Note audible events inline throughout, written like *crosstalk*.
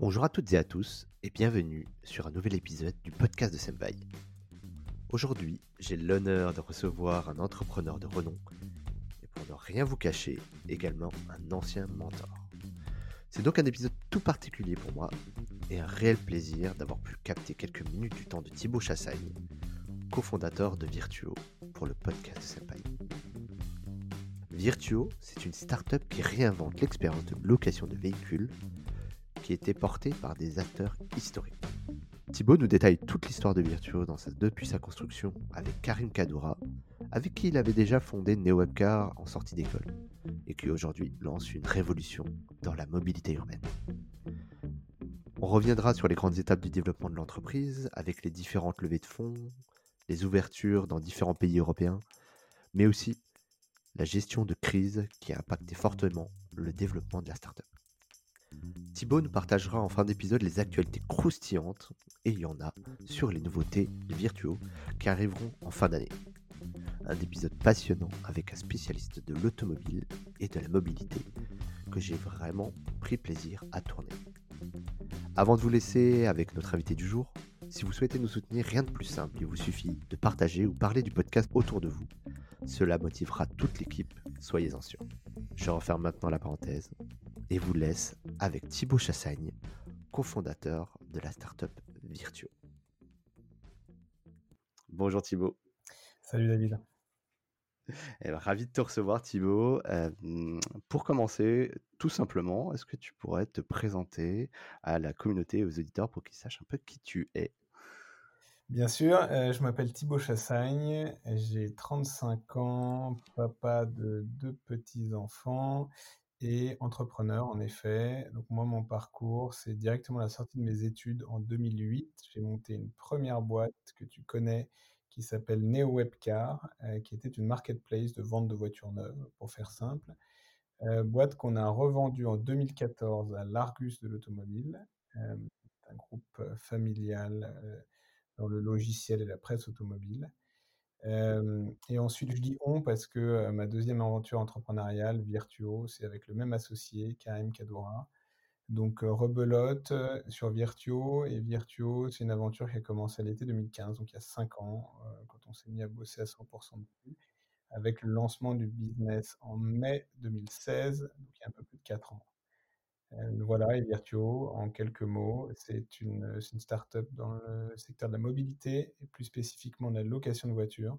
Bonjour à toutes et à tous et bienvenue sur un nouvel épisode du podcast de Senpai. Aujourd'hui, j'ai l'honneur de recevoir un entrepreneur de renom et pour ne rien vous cacher, également un ancien mentor. C'est donc un épisode tout particulier pour moi et un réel plaisir d'avoir pu capter quelques minutes du temps de Thibaut Chassagne, cofondateur de Virtuo pour le podcast de Senpai. Virtuo, c'est une start-up qui réinvente l'expérience de location de véhicules était portée par des acteurs historiques. Thibaut nous détaille toute l'histoire de Virtuo dans sa, depuis sa construction avec Karim Kadoura, avec qui il avait déjà fondé NeoWebcar en sortie d'école, et qui aujourd'hui lance une révolution dans la mobilité urbaine. On reviendra sur les grandes étapes du développement de l'entreprise, avec les différentes levées de fonds, les ouvertures dans différents pays européens, mais aussi la gestion de crise qui a impacté fortement le développement de la startup. Thibaut nous partagera en fin d'épisode les actualités croustillantes, et il y en a, sur les nouveautés Virtuo qui arriveront en fin d'année. Un épisode passionnant avec un spécialiste de l'automobile et de la mobilité que j'ai vraiment pris plaisir à tourner. Avant de vous laisser avec notre invité du jour, si vous souhaitez nous soutenir, rien de plus simple, il vous suffit de partager ou parler du podcast autour de vous. Cela motivera toute l'équipe, soyez-en sûrs. Je referme maintenant la parenthèse et vous laisse avec Thibaut Chassagne, cofondateur de la startup Virtuo. Bonjour Thibaut. Salut David. Eh ben, ravi de te recevoir Thibaut. Euh, pour commencer, tout simplement, est-ce que tu pourrais te présenter à la communauté et aux auditeurs pour qu'ils sachent un peu qui tu es? Bien sûr, euh, je m'appelle Thibaut Chassagne, j'ai 35 ans, papa de deux petits-enfants et entrepreneur en effet. Donc moi, mon parcours, c'est directement la sortie de mes études en 2008. J'ai monté une première boîte que tu connais qui s'appelle NeoWebcar, euh, qui était une marketplace de vente de voitures neuves, pour faire simple. Euh, boîte qu'on a revendue en 2014 à l'Argus de l'automobile, euh, un groupe familial dans le logiciel et la presse automobile et ensuite, je dis on parce que ma deuxième aventure entrepreneuriale, Virtuo, c'est avec le même associé, Karim Kadoura. Donc, rebelote sur Virtuo. Et Virtuo, c'est une aventure qui a commencé à l'été 2015, donc il y a 5 ans, quand on s'est mis à bosser à 100% dessus, avec le lancement du business en mai 2016, donc il y a un peu plus de 4 ans. Voilà, et Virtuo, en quelques mots, c'est une, une start-up dans le secteur de la mobilité et plus spécifiquement de la location de voitures.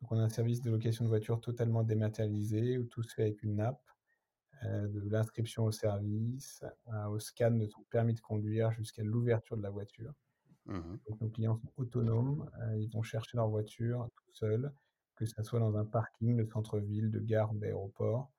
Donc, on a un service de location de voitures totalement dématérialisé où tout se fait avec une app, de l'inscription au service, au scan de son permis de conduire jusqu'à l'ouverture de la voiture. Mmh Donc, nos clients sont autonomes, ils vont chercher leur voiture tout seuls, que ce soit dans un parking de centre-ville, de gare, d'aéroport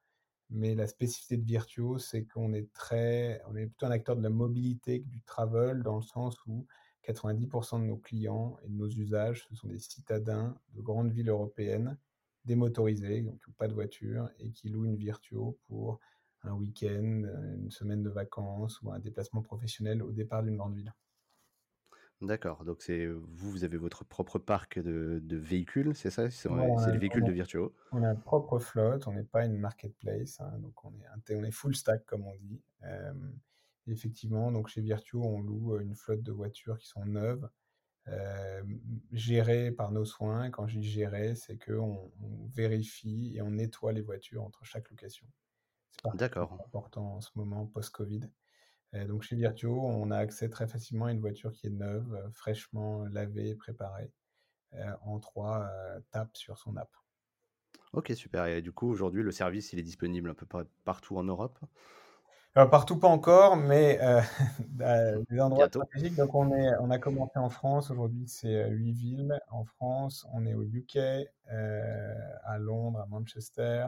mais la spécificité de Virtuo, c'est qu'on est très, on est plutôt un acteur de la mobilité que du travel, dans le sens où 90% de nos clients et de nos usages, ce sont des citadins de grandes villes européennes, démotorisés, donc pas de voiture, et qui louent une Virtuo pour un week-end, une semaine de vacances ou un déplacement professionnel au départ d'une grande ville. D'accord, donc c'est vous, vous avez votre propre parc de, de véhicules, c'est ça? C'est les véhicules de Virtuo On a une propre flotte, on n'est pas une marketplace, hein, donc on est, on est full stack comme on dit. effectivement, donc chez Virtuo, on loue une flotte de voitures qui sont neuves, gérées par nos soins. Quand je dis gérer, c'est qu'on on vérifie et on nettoie les voitures entre chaque location. C'est important en ce moment post-Covid donc chez Virtuo, on a accès très facilement à une voiture qui est neuve, euh, fraîchement lavée préparée, euh, en trois euh, tapes sur son app. Ok, super. Et du coup, aujourd'hui, le service, il est disponible un peu partout en Europe? Partout pas encore, mais *laughs* des endroits stratégiques. Donc on, est, on a commencé en France, aujourd'hui c'est huit villes en France, on est au UK, à Londres, à Manchester,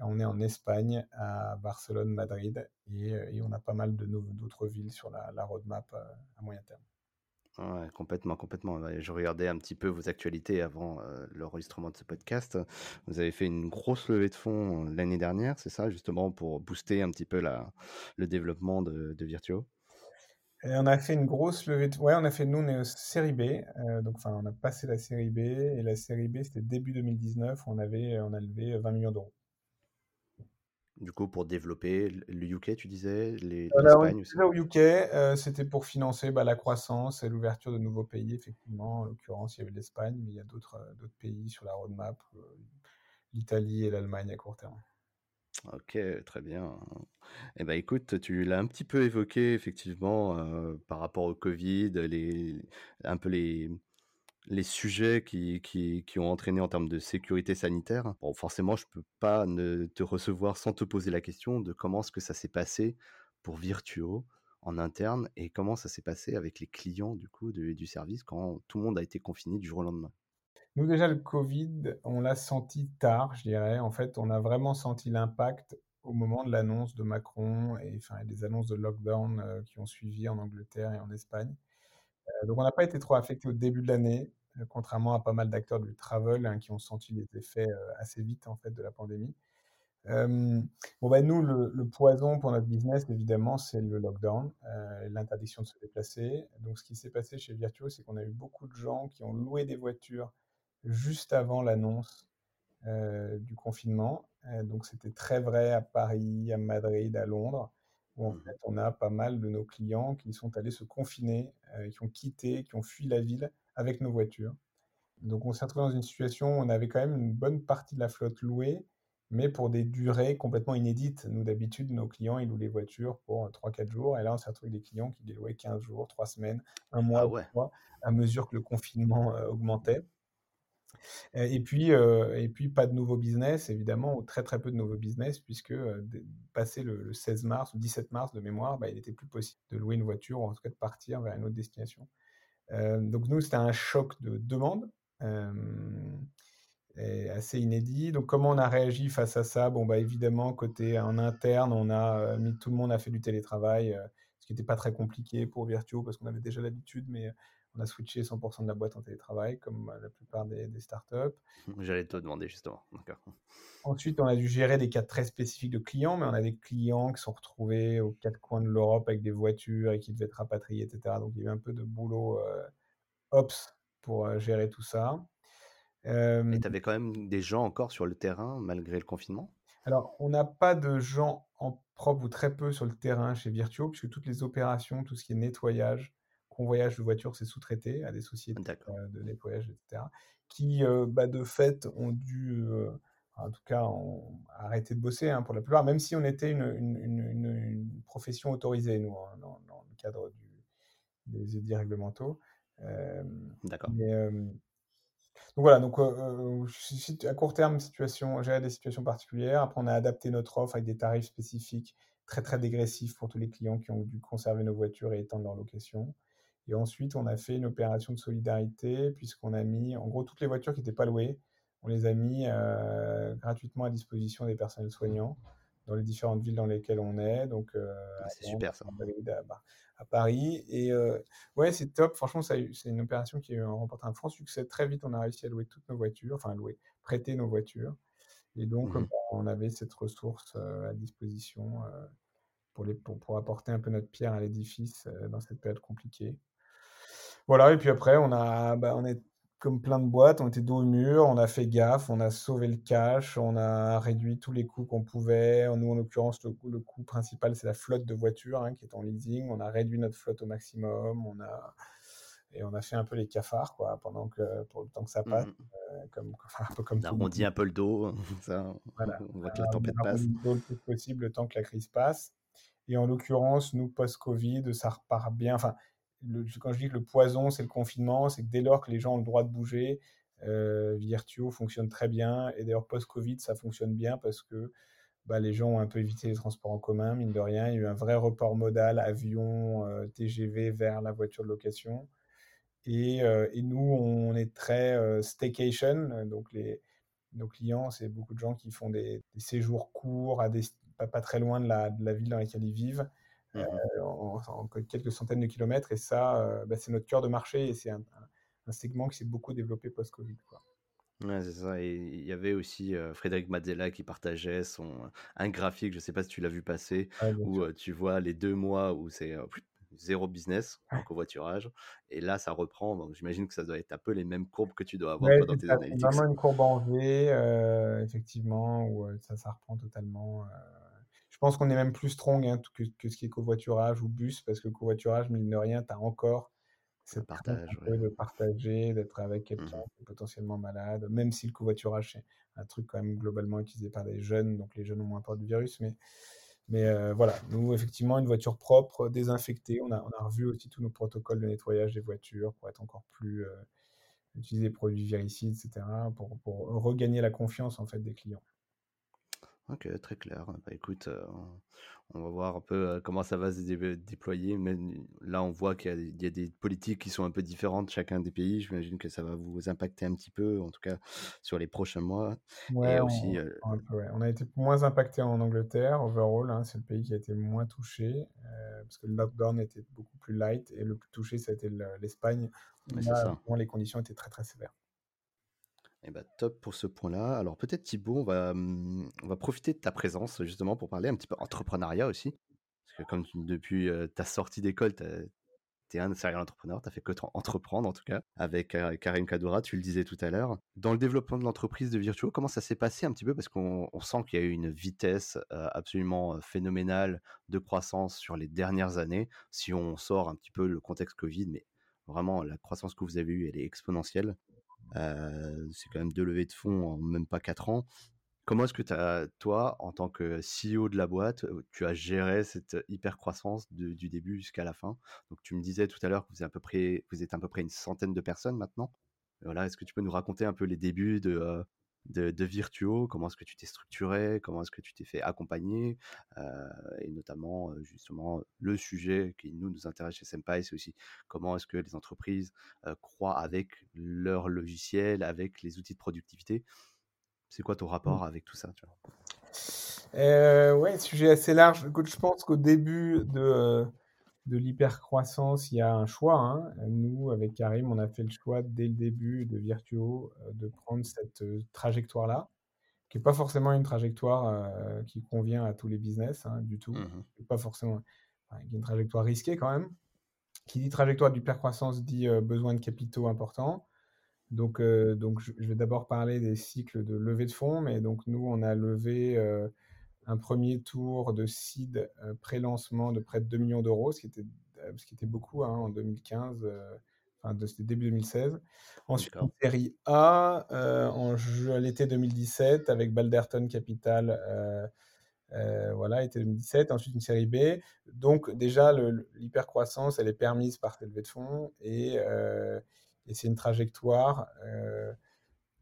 on est en Espagne, à Barcelone, Madrid, et, on a pas mal d'autres villes sur la, roadmap euh, à moyen terme. Ouais, complètement, complètement. Je regardais un petit peu vos actualités avant euh, l'enregistrement de ce podcast. Vous avez fait une grosse levée de fonds euh, l'année dernière, c'est ça, justement, pour booster un petit peu la, le développement de, de Virtuo? Et on a fait une grosse levée de... Ouais, on a fait, nous, on est série B. donc, enfin, on a passé la série B. Et la série B, c'était début 2019. On, avait, on a levé 20 millions d'euros. Du coup, pour développer le UK, tu disais, les Alors, aussi? au UK, heu, c'était pour financer, bah, la croissance et l'ouverture de nouveaux pays, effectivement. En l'occurrence, il y avait l'Espagne, mais il y a d'autres, d'autres pays sur la roadmap, heu, l'Italie et l'Allemagne à court terme. OK, très bien. Et bah, écoute, tu l'as un petit peu évoqué effectivement, par rapport au covid, les un peu les les sujets qui qui ont entraîné en termes de sécurité sanitaire. Bon, forcément, je peux pas ne te recevoir sans te poser la question de comment est-ce que ça s'est passé pour Virtuo en interne et comment ça s'est passé avec les clients du coup du service quand tout le monde a été confiné du jour au lendemain? Nous, déjà, le covid, on l'a senti tard, je dirais. En fait, on a vraiment senti l'impact au moment de l'annonce de Macron et enfin, des annonces de lockdown, heu, qui ont suivi en Angleterre et en Espagne. Heu, donc on n'a pas été trop affectés au début de l'année, heu, contrairement à pas mal d'acteurs du travel, hein, qui ont senti les effets, heu, assez vite, en fait, de la pandémie. Bon, bah, nous, le poison pour notre business, évidemment, c'est le lockdown, l'interdiction de se déplacer. Donc ce qui s'est passé chez Virtuo, c'est qu'on a eu beaucoup de gens qui ont loué des voitures juste avant l'annonce, du confinement. Donc c'était très vrai à Paris, à Madrid, à Londres, où en Mmh fait, on a pas mal de nos clients qui sont allés se confiner, heu, qui ont quitté, qui ont fui la ville avec nos voitures. Donc on s'est retrouvé dans une situation où on avait quand même une bonne partie de la flotte louée, mais pour des durées complètement inédites. Nous, d'habitude, nos clients, ils louent les voitures pour, trois, quatre jours et là, on s'est retrouvé avec des clients qui les louaient 15 jours, 3 semaines, un mois, Ah 2 ouais, mois, à mesure que le confinement, heu, augmentait. Et puis, et puis pas de nouveaux business évidemment ou très, très peu de nouveaux business puisque, passé le le 16 mars ou 17 mars de mémoire, bah, il était plus possible de louer une voiture ou en tout cas de partir vers une autre destination. Donc nous, c'était un choc de demande, assez inédit. Donc comment on a réagi face à ça? Bon, bah, évidemment côté en interne, on a, mis tout le monde a fait du télétravail, ce qui était pas très compliqué pour Virtuo parce qu'on avait déjà l'habitude, mais, on a switché 100% de la boîte en télétravail comme, heu, la plupart des des startups. *laughs* j'allais te demander justement. Ensuite, on a dû gérer des cas très spécifiques de clients, mais on a des clients qui se sont retrouvés aux 4 coins de l'Europe avec des voitures et qui devaient être rapatriés et cetera. Donc il y a eu un peu de boulot, heu, ops pour, heu, gérer tout ça. Et Hem tu avais quand même des gens encore sur le terrain malgré le confinement? Alors, on n'a pas de gens en propre ou très peu sur le terrain chez Virtuo, puisque toutes les opérations, tout ce qui est nettoyage, convoyage de voitures, c'est sous-traité à des sociétés, heu, de nettoyage et cetera, qui, heu, bah, de fait, ont dû, heu, en tout cas, ont arrêté de bosser, hein, pour la plupart, même si on était une une une une une profession autorisée, nous, hein, dans dans le cadre du des édits réglementaux. D'accord. donc voilà, donc, à court terme, situation gérer des situations particulières. Après, on a adapté notre offre avec des tarifs spécifiques très, très dégressifs pour tous les clients qui ont dû conserver nos voitures et étendre leur location. Et ensuite, on a fait une opération de solidarité puisqu'on a mis en gros, toutes les voitures qui étaient pas louées, on les a mis, heu, gratuitement à disposition des personnels soignants dans les différentes villes dans lesquelles on est, donc, heu, à C'est super ça. à Madrid, à Paris et heu, Ouais, c'est top. Franchement, c'est une opération qui a remporté un franc succès. Très vite, on a réussi à louer toutes nos voitures, enfin à louer, prêter nos voitures et donc, Mmh bah, on avait cette ressource, à disposition, pour les pour pour apporter un peu notre pierre à l'édifice, dans cette période compliquée. Voilà et puis après on a bah, on est comme plein de boîtes, on était dos au mur, on a fait gaffe, on a sauvé le cash, on a réduit tous les coûts qu'on pouvait. Nous, en l'occurrence, le coût le coût principal, c'est la flotte de voitures, hein, qui est en leasing. On a réduit notre flotte au maximum, on a et on a fait un peu les cafards, quoi, pendant que pour le temps que ça Mmh passe, mh. heu, comme *laughs* enfin, un peu comme On monde. un peu le dos, *laughs* ça, Voilà, *laughs* on voit que la tempête a passe. le dos le plus possible le temps que la crise passe et en l'occurrence, nous, post-covid, ça repart bien. Enfin, quand je dis que le poison, c'est le confinement, c'est que dès lors que les gens ont le droit de bouger, heu, Virtuo fonctionne très bien. Et d'ailleurs post-covid, ça fonctionne bien parce que, bah, les gens ont un peu évité les transports en commun, mine de rien. Il y a eu un vrai report modal avion, heu, TGV vers la voiture de location. Et et nous, on est très, heu, staycation, donc les nos clients, c'est beaucoup de gens qui font des séjours courts pas très loin de la ville dans laquelle ils vivent, Mmh mh. heu, en en quelques centaines de kilomètres et ça, heu, bah, c'est notre cœur de marché et c'est un segment qui s'est beaucoup développé post-covid. Ouais, c'est ça et il y avait aussi, heu, Frédéric Mazzella qui partageait son un graphique, je sais pas si tu l'as vu passer, où, tu vois les 2 mois où c'est, 0 business en covoiturage et là ça reprend donc j'imagine que ça doit être un peu les mêmes courbes que tu dois avoir Ouais, toi dans tes analytics. vraiment une courbe en V, effectivement, où, ça ça reprend totalement, Je pense qu'on est même plus strong hein, que, que, ce qui est covoiturage ou bus, parce que covoiturage, mine de rien, tu as encore cette partage, ouais. de partager, d'être avec quelqu'un mmh qui est potentiellement malade, même si le covoiturage, c'est un truc quand même globalement utilisé par des jeunes, donc les jeunes ont moins peur du virus, mais mais euh, voilà, nous, effectivement, une voiture propre, désinfectée. On a, on a revu aussi tous nos protocoles de nettoyage des voitures pour être encore plus. Euh, utiliser des produits viricides, etc., pour, pour, regagner la confiance en fait des clients. Ok, très clair. Bah, écoute, euh, on va voir un peu comment ça va se déployer. Mais là, on voit qu'il y, a des politiques qui sont un peu différentes chacun des pays. J'imagine que ça va vous impacter un petit peu, en tout cas sur les prochains mois. Ouais, aussi, on, on, a été moins impacté en Angleterre, overall. Hein, c'est le pays qui a été moins touché, parce que le lockdown était beaucoup plus light. Et le plus touché, ça a été l'Espagne. Où les conditions étaient très, très sévères. Eh ben, top pour ce point-là. Alors peut-être Thibaut, on va, mmh, on va profiter de ta présence justement pour parler un petit peu entrepreneuriat aussi. Parce que comme depuis ta sortie d'école, tu es un serial entrepreneur, tu fait que entreprendre en tout cas, avec Karim Kadoura, tu le disais tout à l'heure. Dans le développement de l'entreprise de Virtuo, comment ça s'est passé un petit peu? Parce qu'on sent qu'il y a eu une vitesse absolument phénoménale de croissance sur les dernières années, si on sort un petit peu le contexte Covid, mais vraiment la croissance que vous avez eue, elle est exponentielle c'est quand même deux levées de fonds en même pas quatre ans. Comment est-ce que as, toi, en tant que CEO de la boîte, tu as géré cette hyper croissance du début jusqu'à la fin? Donc, tu me disais tout à l'heure que vous êtes, à peu près, vous êtes à peu près une centaine de personnes maintenant. Voilà, est-ce que tu peux nous raconter un peu les débuts de, de, de Virtuo, comment est-ce que tu t'es structuré, comment est-ce que tu t'es fait accompagner, euh, et notamment justement le sujet qui nous nous intéresse chez Senpai, c'est aussi comment est-ce que les entreprises euh, croient avec leur logiciel, avec les outils de productivité. C'est quoi ton mmh. rapport avec tout ça tu vois? Euh, Ouais, sujet assez large. je pense qu'au début de de l'hypercroissance, il y a un choix. Hein. Nous, avec Karim, on a fait le choix dès le début de Virtuo euh, de prendre cette euh, trajectoire-là, qui n'est pas forcément une trajectoire euh, qui convient à tous les business hein, du tout. Mmh pas forcément une trajectoire risquée quand même. Qui dit trajectoire d'hypercroissance dit besoin de capitaux importants. Donc, donc je, vais d'abord parler des cycles de levée de fonds, mais donc nous, on a levé un premier tour de seed euh, pré-lancement de près de 2 millions d'euros, ce, qui était, euh, ce qui était beaucoup hein, en 2015, euh, enfin de, c'était début 2016. Ensuite, une série A en l'été 2017 avec Balderton Capital. voilà, été 2017. Ensuite, une série B. Donc, déjà, l'hypercroissance, elle est permise par cette levée de fonds et, et c'est une trajectoire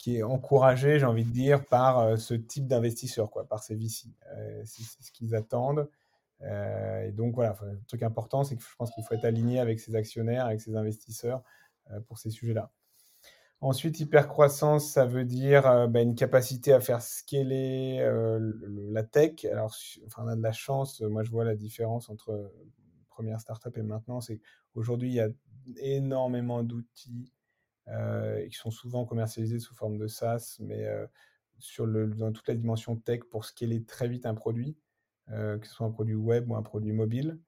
qui est encouragé, j'ai envie de dire, par euh, ce type d'investisseurs, quoi, par ces VC. Euh, c'est ce qu'ils attendent. Euh, et donc voilà, le truc important, c'est que je pense qu'il faut être aligné avec ses actionnaires, avec ses investisseurs pour ces sujets-là. Ensuite, hypercroissance, ça veut dire bah, une capacité à faire scaler la tech. Alors, enfin, on a de la chance. Moi, je vois la différence entre première startup et maintenant. C'est qu'aujourd'hui, il y a énormément d'outils euh, qui sont souvent commercialisés sous forme de SaaS, mais euh, sur dans toute la dimension tech pour scaler très vite un produit, euh, que ce soit un produit web ou un produit mobile.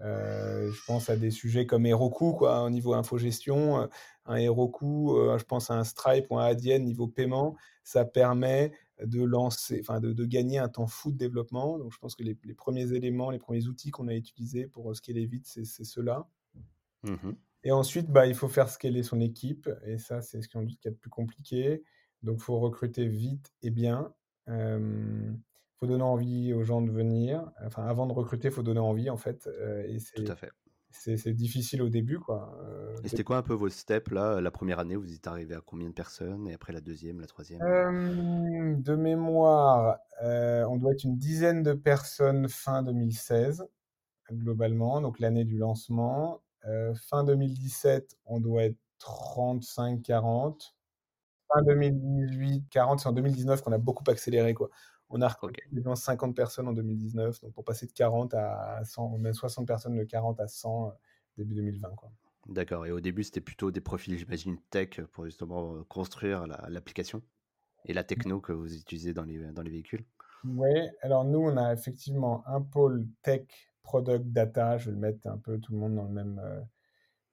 je pense à des sujets comme Heroku, quoi, au niveau infogestion. Un Heroku, je pense à un Stripe ou un Adyen niveau paiement, ça permet de lancer, enfin de, gagner un temps fou de développement. Donc je pense que les, les premiers éléments, les premiers outils qu'on a utilisés pour scaler vite, c'est ceux-là. Mmh et ensuite, bah, il faut faire scaler son équipe. Et ça, c'est ce qui est le plus compliqué. Donc, il faut recruter vite et bien. Il faut donner envie aux gens de venir. Enfin, avant de recruter, il faut donner envie, en fait. et Tout à fait. C'est difficile au début, quoi. et c'était quoi un peu vos steps, là? La première année, vous êtes arrivé à combien de personnes? Et après la deuxième, la troisième? De mémoire, on doit être une dizaine de personnes fin 2016, globalement. Donc, l'année du lancement. Euh, fin 2017, on doit être 35-40. Fin 2018, 40, c'est en 2019 qu'on a beaucoup accéléré. Quoi. On a recruté 50 personnes en 2019, donc pour passer de 40 à 100, on a 60 personnes de 40 à 100 euh, début 2020. Quoi. D'accord, et au début c'était plutôt des profils, j'imagine, tech pour justement construire l'application et la techno que vous utilisez dans les, dans les véhicules? Oui, alors nous on a effectivement un pôle tech product data, je vais le mettre un peu tout le monde dans le même euh,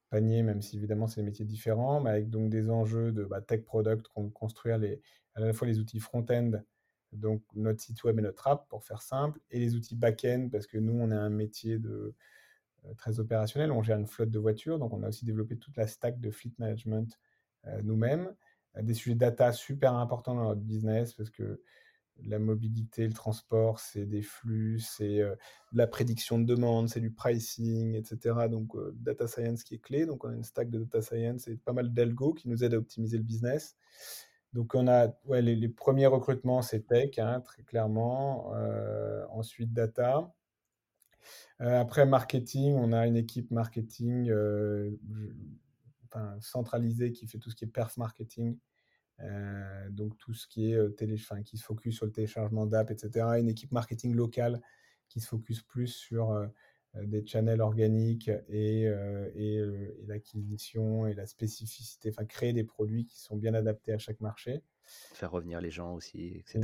panier, même si évidemment c'est des métiers différents, mais avec donc des enjeux de bah, tech product, construire les, à la fois les outils front-end donc notre site web et notre app, pour faire simple, et les outils back-end, parce que nous, on a un métier de, très opérationnel, on gère une flotte de voitures, donc on a aussi développé toute la stack de fleet management nous-mêmes. Des sujets data super importants dans notre business, parce que la mobilité, le transport, c'est des flux, c'est de la prédiction de demande, c'est du pricing, etc. Donc, data science qui est clé. Donc, on a une stack de data science et pas mal d'algo qui nous aident à optimiser le business. Donc, on a ouais, les, premiers recrutements, c'est tech, hein, très clairement. ensuite, data. après, marketing, on a une équipe marketing centralisée qui fait tout ce qui est perf marketing euh, donc tout ce qui est euh, télé, qui se focus sur le téléchargement d'app, etc. Une équipe marketing locale qui se focus plus sur euh, des channels organiques et, et, l'acquisition et la spécificité, enfin créer des produits qui sont bien adaptés à chaque marché. Faire revenir les gens aussi, etc.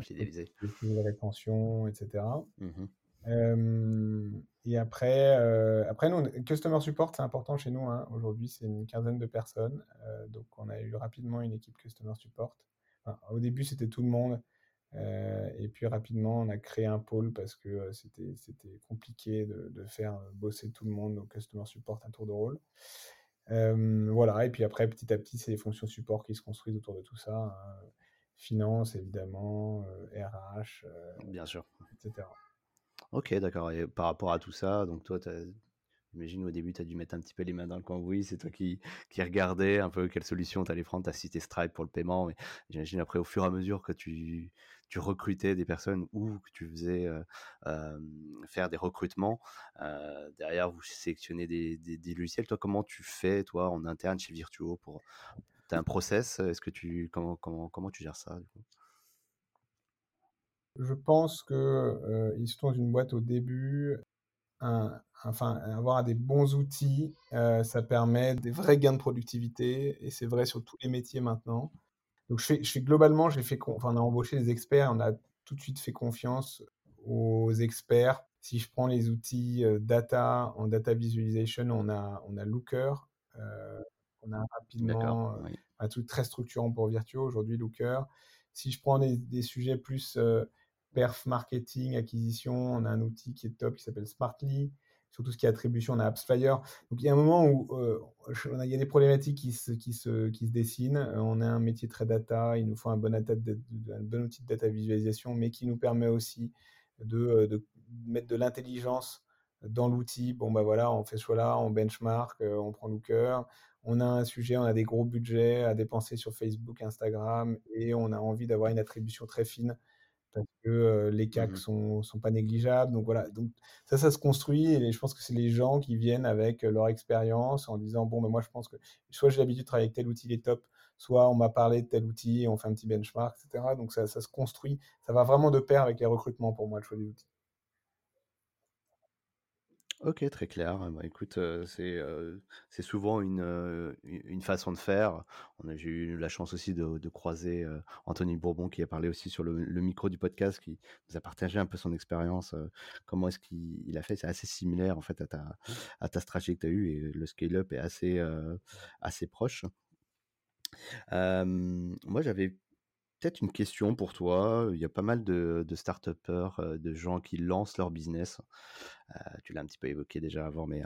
Fidéliser. La rétention, etc. et après, euh, après nous, Customer Support, c'est important chez nous. Hein. Aujourd'hui, c'est une quinzaine de personnes. Euh, donc, on a eu rapidement une équipe Customer Support. au début, c'était tout le monde. et puis, rapidement, on a créé un pôle parce que c'était c'était compliqué de, de, faire bosser tout le monde au Customer Support un tour de rôle. voilà. Et puis après, petit à petit, c'est les fonctions support qui se construisent autour de tout ça. Hein. Finance, évidemment, RH, Bien sûr. etc. Ok, d'accord. Et par rapport à tout ça, donc toi, j'imagine au début, tu as dû mettre un petit peu les mains dans le cambouis. C'est toi qui, qui regardais un peu quelle solution tu allais prendre. Tu as cité Stripe pour le paiement. J'imagine après, au fur et à mesure que tu, tu recrutais des personnes ou que tu faisais faire des recrutements, derrière, vous sélectionnez des, des, logiciels. Toi, comment tu fais, toi, en interne chez Virtuo pour... Tu as un process Est-ce que tu comment, comment, comment tu gères ça je pense que euh, ils sont dans une boîte au début. enfin, avoir des bons outils, euh, ça permet des vrais gains de productivité et c'est vrai sur tous les métiers maintenant. Donc, je fais, je fais globalement, j'ai fait, enfin, on a embauché des experts, on a tout de suite fait confiance aux experts. Si je prends les outils euh, data en data visualization, on a, on a Looker. on a rapidement un truc très structurant pour Virtuo aujourd'hui, Looker. Si je prends des, des sujets plus perf marketing, acquisition, on a un outil qui est top qui s'appelle Smartly. Sur tout ce qui est attribution, on a AppsFlyer. Donc il y a un moment où euh, il y a des problématiques qui se, qui se, qui se dessinent. Euh, on a un métier très data, il nous faut un bon, outil de data visualisation, mais qui nous permet aussi de, euh, de mettre de l'intelligence dans l'outil. Bon, bah voilà, on fait ce choix-là, on benchmark, on prend Looker. On a un sujet, on a des gros budgets à dépenser sur Facebook, Instagram, et on a envie d'avoir une attribution très fine parce que les CAC mmh sont, sont pas négligeables. Donc voilà, donc ça, ça se construit et je pense que c'est les gens qui viennent avec leur expérience en disant bon, ben moi je pense que soit j'ai l'habitude de travailler avec tel outil, il est top, soit on m'a parlé de tel outil et on fait un petit benchmark, etc. Donc ça, ça se construit, ça va vraiment de pair avec les recrutements pour moi, le choix des outils. Ok, très clair. Bah, écoute, c'est c'est souvent une, une façon de faire. On a, j'ai eu la chance aussi de, croiser Anthony Bourbon qui a parlé aussi sur le, micro du podcast, qui nous a partagé un peu son expérience. comment est-ce qu'il a fait C'est assez similaire en fait à ta, à ta stratégie que tu as eue et le scale-up est assez, assez proche. moi, j'avais peut-être une question pour toi. Il y a pas mal de, de start-upers, de gens qui lancent leur business. tu l'as un petit peu évoqué déjà avant, mais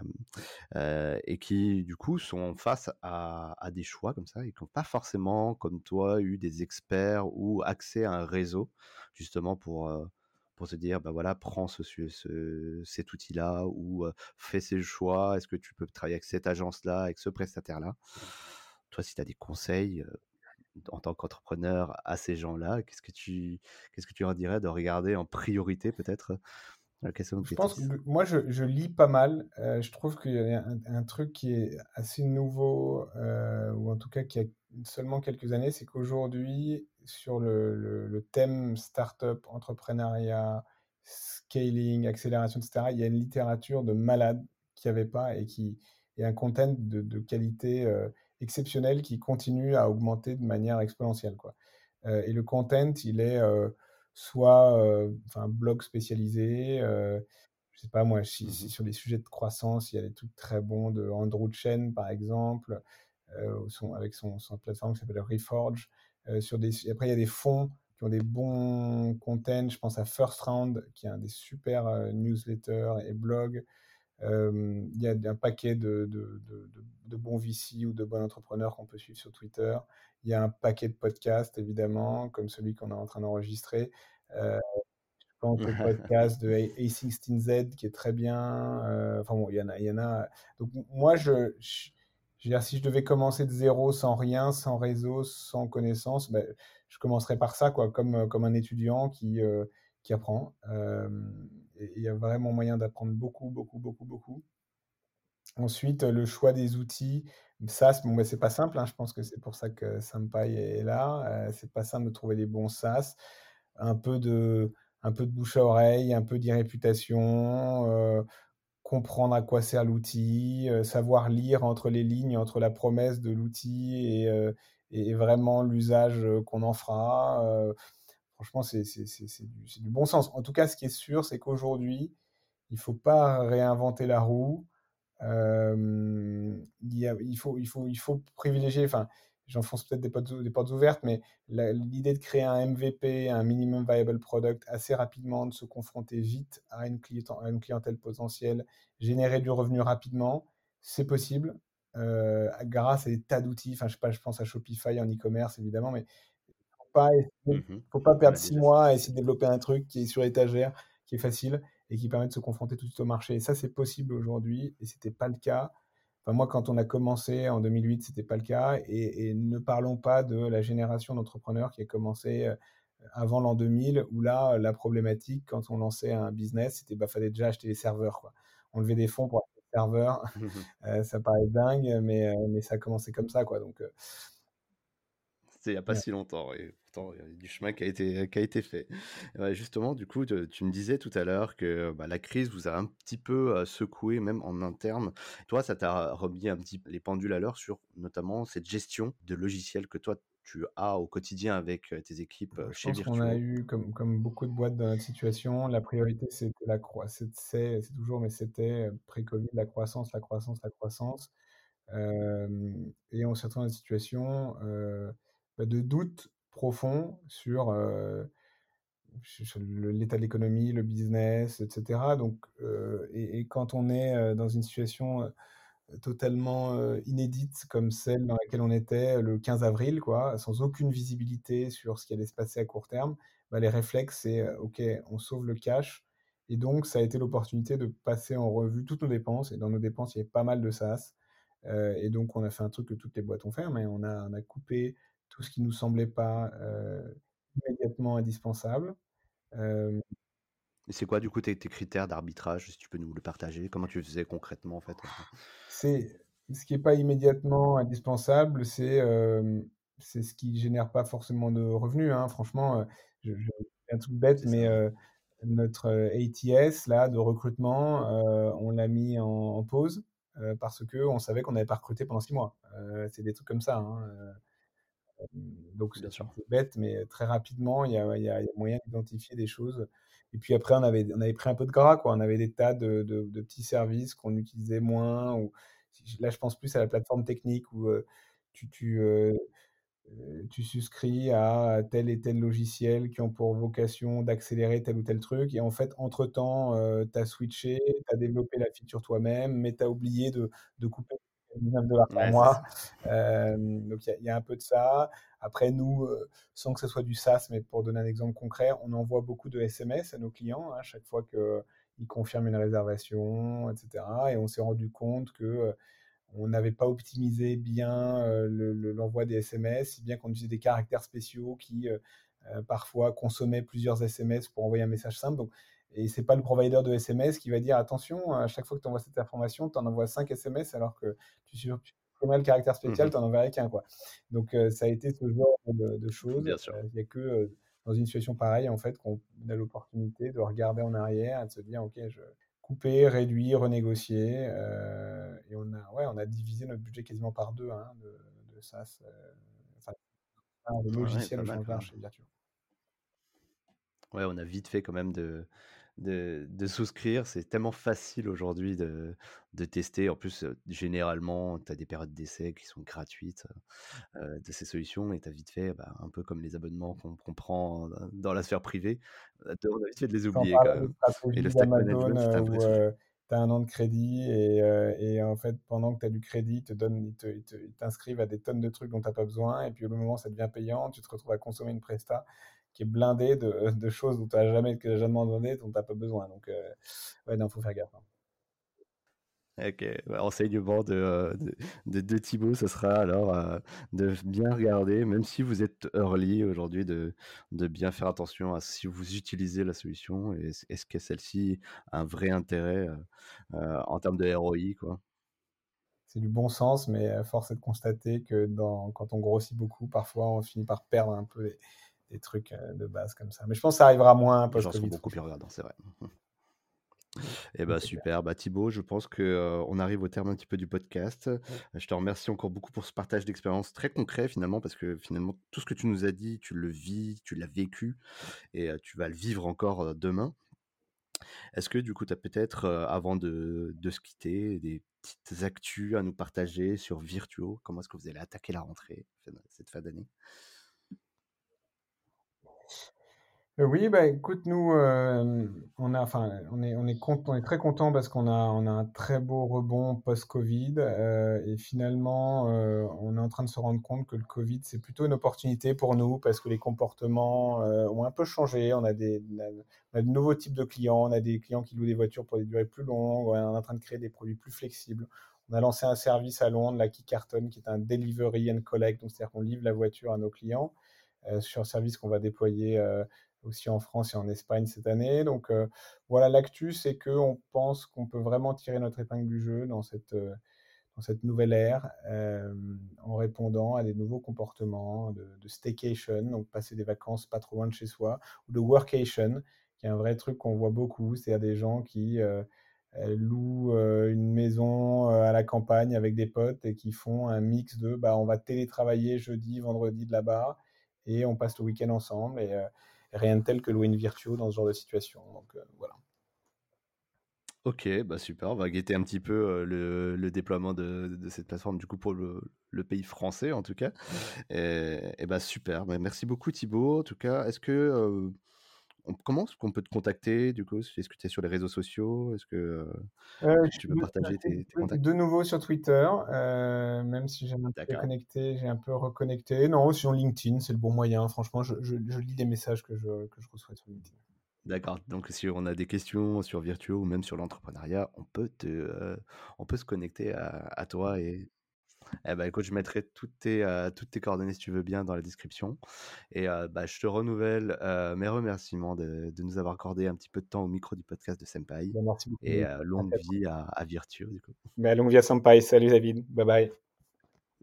et qui du coup sont face à, des choix comme ça et qui n'ont pas forcément, comme toi, eu des experts ou accès à un réseau justement pour pour se dire bah voilà prends ce, ce cet outil là ou fais ces choix. Est-ce que tu peux travailler avec cette agence là, avec ce prestataire là Toi, si tu as des conseils en tant qu'entrepreneur à ces gens-là? Qu'est-ce que tu qu'est-ce que tu leur dirais de regarder en priorité peut-être? Je pense que moi, je, lis pas mal. Euh, je trouve qu'il y a un, truc qui est assez nouveau, euh, ou en tout cas qui a seulement quelques années, c'est qu'aujourd'hui, sur le, le, thème startup, entrepreneuriat, scaling, accélération, etc., il y a une littérature de malade qui n'y avait pas et qui est un content de, de qualité euh, exceptionnel qui continue à augmenter de manière exponentielle. Quoi. Euh, et le content, il est euh, soit euh, un blog spécialisé, je sais pas moi, si, mmh sur les sujets de croissance, il y a des trucs très bons de Andrew Chen, par exemple, son, avec son, son, plateforme qui s'appelle Reforge. sur des, après, il y a des fonds qui ont des bons content. Je pense à First Round, qui est un des super newsletters et blogs. Il y a un paquet de, de, de, de, bons VC ou de bons entrepreneurs qu'on peut suivre sur Twitter. Il y a un paquet de podcasts, évidemment, comme celui qu'on est en train d'enregistrer. Euh, je pense au podcast de A16Z qui est très bien. Euh, enfin bon, il y en a. Il y en a. Donc moi, je, je, je veux dire, si je devais commencer de zéro, sans rien, sans réseau, sans connaissance, ben, je commencerais par ça, quoi, comme, comme un étudiant qui, euh, qui apprend. Il y a vraiment moyen d'apprendre beaucoup, beaucoup, beaucoup, beaucoup. Ensuite, le choix des outils. SaaS, bon, ben, c'est pas simple. Hein, je pense que c'est pour ça que Sampai est là. Euh, c'est pas simple de trouver les bons SaaS. Un peu de, un peu de bouche à oreille, un peu d'irréputation, euh, comprendre à quoi sert l'outil, euh, savoir lire entre les lignes, entre la promesse de l'outil et, euh, et, vraiment l'usage qu'on en fera. Franchement, c'est du, du, bon sens. En tout cas, ce qui est sûr, c'est qu'aujourd'hui, il ne faut pas réinventer la roue. Il, faut, il, faut, il faut privilégier, enfin, j'enfonce peut-être des portes, des portes ouvertes, mais l'idée de créer un MVP, un minimum viable product assez rapidement, de se confronter vite à une, clientèle, à une clientèle potentielle, générer du revenu rapidement, c'est possible euh, grâce à des tas d'outils. Enfin, je je pense à Shopify en e-commerce évidemment, mais pas, essayer, mmh faut pas perdre six mois à essayer de développer un truc qui est sur étagère, qui est facile et qui permet de se confronter tout de suite au marché. Et ça, c'est possible aujourd'hui et c'était pas le cas moi, quand on a commencé en 2008, ce n'était pas le cas. Et, et, ne parlons pas de la génération d'entrepreneurs qui a commencé euh, avant l'an 2000, où là, la problématique, quand on lançait un business, c'était qu'il bah, fallait déjà acheter les serveurs. Quoi. On levait des fonds pour acheter les serveurs. *laughs* euh, ça paraît dingue, mais, euh, mais ça a commencé comme ça. Quoi. Donc, euh, il n'y a pas ouais. si longtemps. Et pourtant, il y a du chemin qui a été, qui a été fait. Justement, du coup, tu, tu, me disais tout à l'heure que bah, la crise vous a un petit peu secoué, même en interne. Toi, ça t'a remis un petit les pendules à l'heure sur notamment cette gestion de logiciels que toi, tu as au quotidien avec tes équipes Je chez pense qu'on a eu, comme, comme beaucoup de boîtes dans notre situation, la priorité, c'était la croissance. C'est toujours, mais c'était pré-Covid, la croissance, la croissance, la croissance. Euh, et on s'est retrouvé dans une situation euh, de doute profond sur, l'état de l'économie, le business, etc. Donc, et, quand on est dans une situation totalement inédite comme celle dans laquelle on était le 15 avril, quoi, sans aucune visibilité sur ce qui allait se passer à court terme, bah, les réflexes, c'est OK, on sauve le cash. Et donc, ça a été l'opportunité de passer en revue toutes nos dépenses. Et dans nos dépenses, il y avait pas mal de SaaS. Et donc, on a fait un truc que toutes les boîtes ont fait, mais on a, on a coupé tout ce qui nous semblait pas immédiatement indispensable. C'est quoi, du coup, tes, tes critères d'arbitrage, si tu peux nous le partager? Comment tu faisais concrètement, en fait? C'est ce qui n'est pas immédiatement indispensable, c'est euh, c'est ce qui génère pas forcément de revenus. Hein. Franchement, je, je, un truc bête, mais euh, notre ATS là de recrutement, euh, on l'a mis en, en pause parce que on savait qu'on n'avait pas recruté pendant six mois. c'est des trucs comme ça. Hein. Donc c'est bête, mais très rapidement, il y a, il y a, il y a moyen d'identifier des choses. Et puis après, on avait, on avait pris un peu de gras, quoi. On avait des tas de, de, de petits services qu'on utilisait moins. Ou, là, je pense plus à la plateforme technique où euh, tu, tu, euh, tu souscris à tel et tel logiciel qui ont pour vocation d'accélérer tel ou tel truc. Et en fait, entre-temps, euh, tu as switché, tu as développé la feature toi-même, mais tu as oublié de, de couper 19 dollars par ouais, mois. Euh, donc il y, y, a un peu de ça. Après, nous, euh, sans que ce soit du SaaS, mais pour donner un exemple concret, on envoie beaucoup de SMS à nos clients hein, chaque fois qu'ils confirment une réservation, etc. Et on s'est rendu compte que euh, on n'avait pas optimisé bien l'envoi le, le, des SMS, si bien qu'on utilisait des caractères spéciaux qui parfois consommaient plusieurs SMS pour envoyer un message simple. Donc, et c'est pas le provider de SMS qui va dire attention, à chaque fois que tu envoies cette information, tu en envoies 5 SMS alors que tu supprimais le caractère spécial, mmh tu en enverrais qu'un. Quoi. Donc euh, ça a été ce genre de, de choses. Il euh, n'y a que euh, dans une situation pareille en fait qu'on a l'opportunité de regarder en arrière et de se dire ok, je couper, réduire, renégocier. Euh, et on a, ouais, on a divisé notre budget quasiment par deux hein, de, de SaaS, enfin, de logiciels ouais, au chez Virtuo. Ouais, on a vite fait quand même de, de, de souscrire. C'est tellement facile aujourd'hui de, de tester. En plus, généralement, tu as des périodes d'essai qui sont gratuites euh, de ces solutions et tu as vite fait, bah, un peu comme les abonnements qu'on qu'on prend dans la sphère privée, on a vite fait de les oublier quand même. Et le stack management, un tu as 1 an de crédit et et en fait, pendant que tu as du crédit, ils te donnent ils t'inscrivent à des tonnes de trucs dont tu as pas besoin et puis au moment où ça devient payant, tu te retrouves à consommer une presta qui est blindée de *laughs* de choses dont tu as jamais que jamais demandé, dont tu as pas besoin donc heu, ouais, non, faut faire gaffe, hein. OK, bah, enseignement de, heu, de de de Thibaut, ce sera alors, heu, de bien regarder, même si vous êtes early aujourd'hui, de de bien faire attention à si vous utilisez la solution et est-ce que celle-ci a un vrai intérêt, heu, en termes de ROI, quoi? C'est du bon sens, mais force est de constater que dans quand on grossit beaucoup, parfois, on finit par perdre un peu les des trucs, heu, de base comme ça. Mais je pense que ça arrivera moins sont post-covid, beaucoup plus regardants, c'est vrai. *laughs* Et Mmh, bah, clair. super. Bah, Thibaut, je pense que, heu, on arrive au terme un petit peu du podcast. Je te remercie encore beaucoup pour ce partage d'expérience très concret finalement, parce que finalement tout ce que tu nous as dit, tu le vis, tu l'as vécu et heu, tu vas le vivre encore, demain. Est-ce que du coup, tu as peut-être, avant de de se quitter, des petites actus à nous partager sur Virtuo? Comment est-ce que vous allez attaquer la rentrée, cette fin d'année? Oui, bah, écoute, nous, hem, on a enfin, on est on est très content parce qu'on a on a un très beau rebond post-covid, heu et finalement, on est en train de se rendre compte que le covid, c'est plutôt une opportunité pour nous parce que les comportements, ont un peu changé. On a des de nouveaux types de clients, on a des clients qui louent des voitures pour des durées plus longues, on est en train de créer des produits plus flexibles. On a lancé un service à Londres, là, qui qui est un delivery and collect, c'est-à-dire qu'on livre la voiture à nos clients, heu, sur un service qu'on va déployer, aussi en France et en Espagne cette année. Donc euh, voilà, l'actu, c'est qu'on pense qu'on peut vraiment tirer notre épingle du jeu dans cette, euh, dans cette nouvelle ère euh, en répondant à des nouveaux comportements de, de, staycation, donc passer des vacances pas trop loin de chez soi, ou de workation, qui est un vrai truc qu'on voit beaucoup, c'est-à-dire des gens qui louent une maison à la campagne avec des potes et qui font un mix de bah, on va télétravailler jeudi, vendredi de là-bas et on passe le week-end ensemble. Rien de tel que louer une Virtuo dans ce genre de situation. Donc euh, voilà. OK, bah, super, on va guetter un petit peu, heu, le le déploiement de de cette plateforme du coup pour le le pays français en tout cas et et bah, super. Bah, merci beaucoup Thibaut en tout cas. Est-ce que, heu, on comment est-ce qu'on peut te contacter du coup? Est-ce que tu es sur les réseaux sociaux? Est-ce que, heu, Euh, tu peux partager tes tes contacts? de nouveau sur Twitter, euh, même si j'ai un peu déconnecté, j'ai un peu reconnecté. Non, sur LinkedIn, c'est le bon moyen. Franchement, je, je, je lis les messages que je, que je reçois sur LinkedIn. d'accord. Donc si on a des questions sur Virtuo ou même sur l'entrepreneuriat, on peut te, on peut se connecter à à toi et Eh ben, écoute, je mettrai toutes tes, heu, toutes tes coordonnées, si tu veux bien, dans la description et heu, bah, je te renouvelle, heu, mes remerciements de de nous avoir accordé un petit peu de temps au micro du podcast de Senpai Ben, merci et beaucoup. Merci longue vie à à Virtuo, du coup. Ben, longue vie à Senpai. Salut David. Bye bye.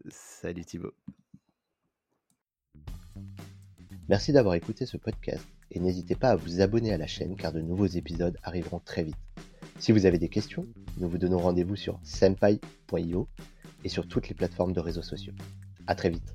Salut Thibaut. Merci d'avoir écouté ce podcast et n'hésitez pas à vous abonner à la chaîne car de nouveaux épisodes arriveront très vite. Si vous avez des questions, nous vous donnons rendez-vous sur senpai.io et sur toutes les plateformes de réseaux sociaux. À très vite.